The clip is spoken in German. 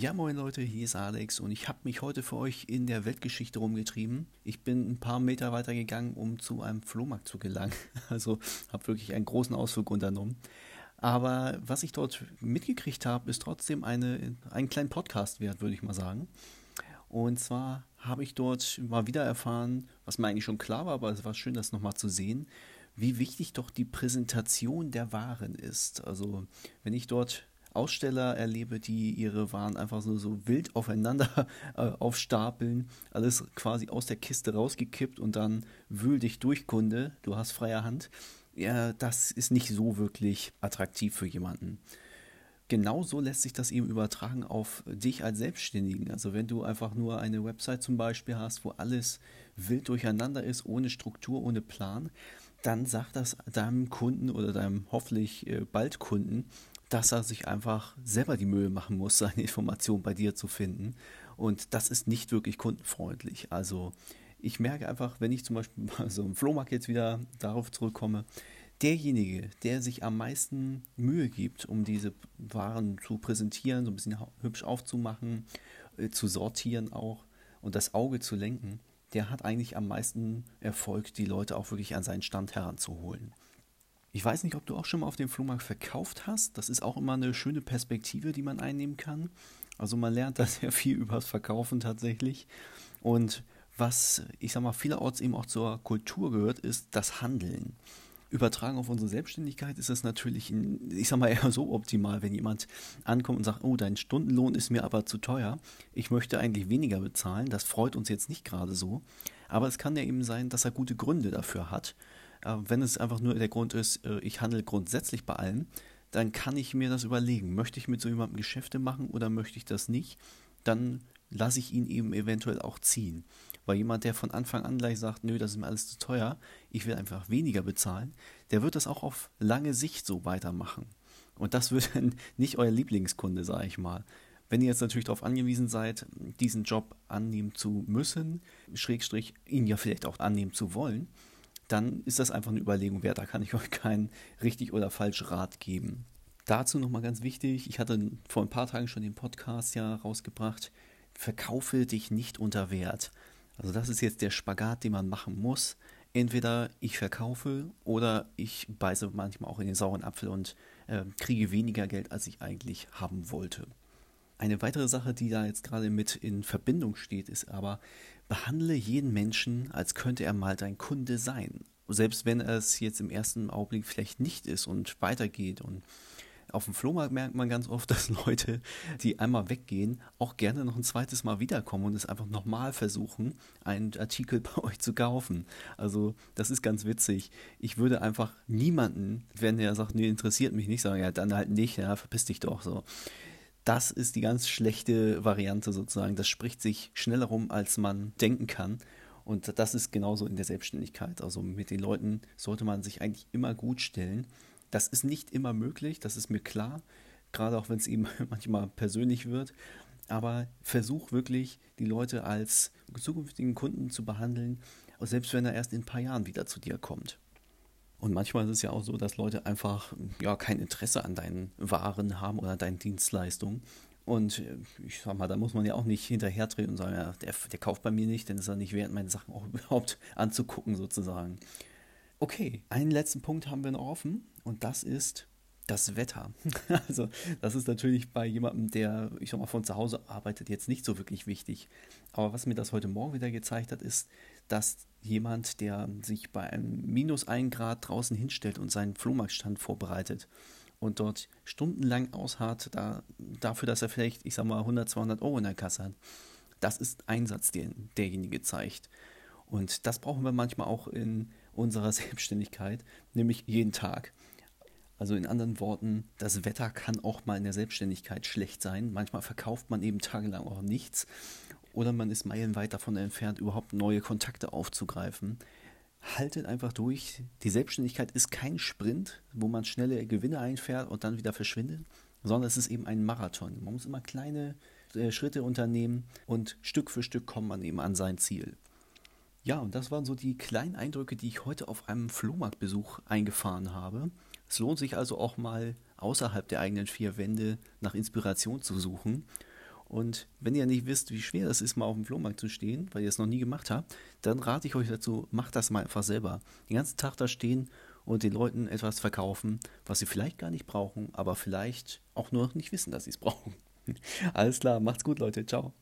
Ja, moin Leute, hier ist Alex und ich habe mich heute für euch in der Weltgeschichte rumgetrieben. Ich bin ein paar Meter weiter gegangen, um zu einem Flohmarkt zu gelangen. Also habe wirklich einen großen Ausflug unternommen. Aber was ich dort mitgekriegt habe, ist trotzdem eine, einen kleinen Podcast wert, würde ich mal sagen. Und zwar habe ich dort mal wieder erfahren, was mir eigentlich schon klar war, aber es war schön, das nochmal zu sehen, wie wichtig doch die Präsentation der Waren ist. Also wenn ich dort Aussteller erlebe, die ihre Waren einfach so, so wild aufeinander äh, aufstapeln, alles quasi aus der Kiste rausgekippt und dann wühl dich durch, Kunde, du hast freie Hand. Ja, das ist nicht so wirklich attraktiv für jemanden. Genauso lässt sich das eben übertragen auf dich als Selbstständigen. Also wenn du einfach nur eine Website zum Beispiel hast, wo alles wild durcheinander ist, ohne Struktur, ohne Plan, dann sag das deinem Kunden oder deinem hoffentlich äh, bald Kunden, dass er sich einfach selber die Mühe machen muss, seine Informationen bei dir zu finden. Und das ist nicht wirklich kundenfreundlich. Also ich merke einfach, wenn ich zum Beispiel bei so einem Flohmarkt jetzt wieder darauf zurückkomme, derjenige, der sich am meisten Mühe gibt, um diese Waren zu präsentieren, so ein bisschen hübsch aufzumachen, äh, zu sortieren auch und das Auge zu lenken, der hat eigentlich am meisten Erfolg, die Leute auch wirklich an seinen Stand heranzuholen. Ich weiß nicht, ob du auch schon mal auf dem Flohmarkt verkauft hast. Das ist auch immer eine schöne Perspektive, die man einnehmen kann. Also man lernt da sehr viel übers Verkaufen tatsächlich. Und was, ich sag mal, vielerorts eben auch zur Kultur gehört, ist das Handeln. Übertragen auf unsere Selbstständigkeit ist es natürlich, ich sag mal, eher so optimal, wenn jemand ankommt und sagt, oh, dein Stundenlohn ist mir aber zu teuer. Ich möchte eigentlich weniger bezahlen. Das freut uns jetzt nicht gerade so. Aber es kann ja eben sein, dass er gute Gründe dafür hat. Wenn es einfach nur der Grund ist, äh, ich handle grundsätzlich bei allem, dann kann ich mir das überlegen. Möchte ich mit so jemandem Geschäfte machen oder möchte ich das nicht? Dann lasse ich ihn eben eventuell auch ziehen. Weil jemand, der von Anfang an gleich sagt, nö, das ist mir alles zu teuer, ich will einfach weniger bezahlen, der wird das auch auf lange Sicht so weitermachen. Und das wird dann nicht euer Lieblingskunde, sage ich mal. Wenn ihr jetzt natürlich darauf angewiesen seid, diesen Job annehmen zu müssen, Schrägstrich ihn ja vielleicht auch annehmen zu wollen, dann ist das einfach eine Überlegung wert. Da kann ich euch keinen richtig oder falsch Rat geben. Dazu nochmal ganz wichtig, ich hatte vor ein paar Tagen schon den Podcast ja rausgebracht, verkaufe dich nicht unter Wert. Also das ist jetzt der Spagat, den man machen muss. Entweder ich verkaufe oder ich beiße manchmal auch in den sauren Apfel und äh, kriege weniger Geld, als ich eigentlich haben wollte. Eine weitere Sache, die da jetzt gerade mit in Verbindung steht, ist aber, behandle jeden Menschen, als könnte er mal dein Kunde sein. Selbst wenn es jetzt im ersten Augenblick vielleicht nicht ist und weitergeht. Und auf dem Flohmarkt merkt man ganz oft, dass Leute, die einmal weggehen, auch gerne noch ein zweites Mal wiederkommen und es einfach nochmal versuchen, einen Artikel bei euch zu kaufen. Also das ist ganz witzig. Ich würde einfach niemanden, wenn der sagt, nee, interessiert mich nicht, sagen, ja, dann halt nicht, ja, verpiss dich doch so das ist die ganz schlechte Variante sozusagen. Das spricht sich schneller rum, als man denken kann. Und das ist genauso in der Selbstständigkeit. Also mit den Leuten sollte man sich eigentlich immer gut stellen. Das ist nicht immer möglich, das ist mir klar. Gerade auch wenn es eben manchmal persönlich wird. Aber versuch wirklich, die Leute als zukünftigen Kunden zu behandeln, selbst wenn er erst in ein paar Jahren wieder zu dir kommt. Und manchmal ist es ja auch so, dass Leute einfach ja kein Interesse an deinen Waren haben oder deinen Dienstleistungen. Und äh, ich sag mal, da muss man ja auch nicht hinterhertreten und sagen, ja, der, der kauft bei mir nicht, denn ist er nicht wert, meine Sachen auch überhaupt anzugucken, sozusagen. Okay, einen letzten Punkt haben wir noch offen und das ist das Wetter. Also, das ist natürlich bei jemandem, der, ich sag mal, von zu Hause arbeitet, jetzt nicht so wirklich wichtig. Aber was mir das heute Morgen wieder gezeigt hat, ist, dass jemand, der sich bei einem minus 1 Grad draußen hinstellt und seinen Flohmarktstand vorbereitet und dort stundenlang ausharrt, da, dafür, dass er vielleicht, ich sag mal, 100, 200 Euro in der Kasse hat, das ist Einsatz, den derjenige zeigt. Und das brauchen wir manchmal auch in unserer Selbstständigkeit, nämlich jeden Tag. Also in anderen Worten, das Wetter kann auch mal in der Selbstständigkeit schlecht sein. Manchmal verkauft man eben tagelang auch nichts oder man ist meilenweit davon entfernt, überhaupt neue Kontakte aufzugreifen. Haltet einfach durch. Die Selbstständigkeit ist kein Sprint, wo man schnelle Gewinne einfährt und dann wieder verschwindet, sondern es ist eben ein Marathon. Man muss immer kleine äh, Schritte unternehmen und Stück für Stück kommt man eben an sein Ziel. Ja, und das waren so die kleinen Eindrücke, die ich heute auf einem Flohmarktbesuch eingefahren habe. Es lohnt sich also auch mal außerhalb der eigenen vier Wände nach Inspiration zu suchen Und wenn ihr nicht wisst, wie schwer es ist, mal auf dem Flohmarkt zu stehen, weil ihr es noch nie gemacht habt, dann rate ich euch dazu, macht das mal einfach selber. Den ganzen Tag da stehen und den Leuten etwas verkaufen, was sie vielleicht gar nicht brauchen, aber vielleicht auch nur nicht wissen, dass sie es brauchen. Alles klar, macht's gut, Leute. Ciao.